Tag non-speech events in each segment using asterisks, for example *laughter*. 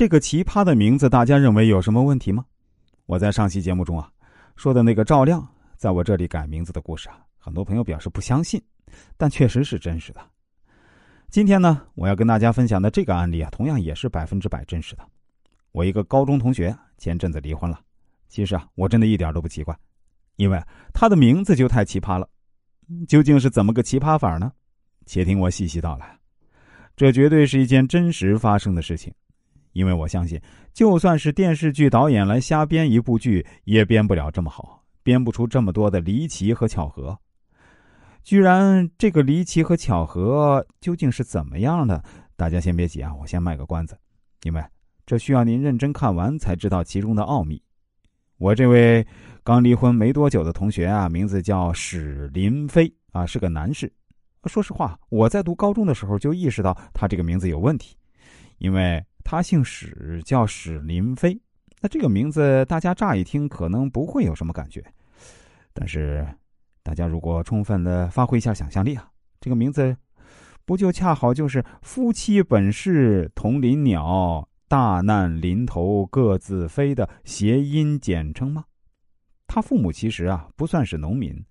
这个奇葩的名字，大家认为有什么问题吗？我在上期节目中啊说的那个赵亮，在我这里改名字的故事啊，很多朋友表示不相信，但确实是真实的。今天呢，我要跟大家分享的这个案例啊，同样也是百分之百真实的。我一个高中同学前阵子离婚了，其实啊，我真的一点都不奇怪，因为他的名字就太奇葩了。究竟是怎么个奇葩法呢？且听我细细道来。这绝对是一件真实发生的事情，因为我相信，就算是电视剧导演来瞎编一部剧，也编不了这么好，编不出这么多的离奇和巧合。居然这个离奇和巧合究竟是怎么样的？大家先别急啊，我先卖个关子，因为这需要您认真看完才知道其中的奥秘。我这位刚离婚没多久的同学啊，名字叫史林飞啊，是个男士。说实话，我在读高中的时候就意识到他这个名字有问题，因为他姓史，叫史林飞。那这个名字大家乍一听可能不会有什么感觉，但是。大家如果充分的发挥一下想象力啊，这个名字不就恰好就是“夫妻本是同林鸟，大难临头各自飞”的谐音简称吗？他父母其实啊不算是农民，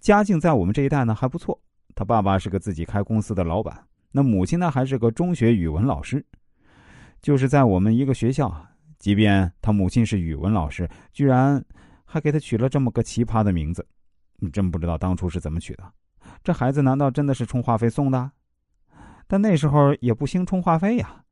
家境在我们这一代呢还不错。他爸爸是个自己开公司的老板，那母亲呢还是个中学语文老师。就是在我们一个学校，即便他母亲是语文老师，居然还给他取了这么个奇葩的名字。真不知道当初是怎么取的，这孩子难道真的是充话费送的？但那时候也不兴充话费呀。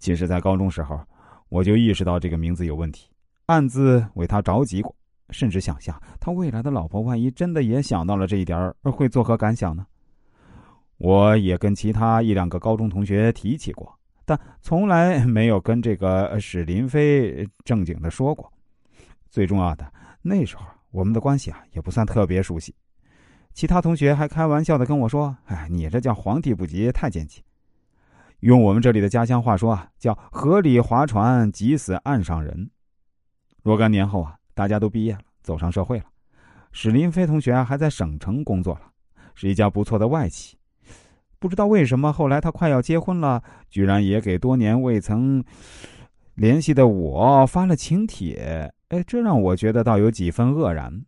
其实，在高中时候，我就意识到这个名字有问题，暗自为他着急过，甚至想象他未来的老婆万一真的也想到了这一点会作何感想呢？我也跟其他一两个高中同学提起过，但从来 *laughs* 没有跟这个史林飞正经的说过。最重要的，那时候。我们的关系啊，也不算特别熟悉。其他同学还开玩笑的跟我说：“哎，你这叫皇帝不急太监急。”用我们这里的家乡话说啊，叫“河里划船，急死岸上人”。若干年后啊，大家都毕业了，走上社会了。史林飞同学还在省城工作了，是一家不错的外企。不知道为什么，后来他快要结婚了，居然也给多年未曾联系的我发了请帖。哎，这让我觉得倒有几分愕然。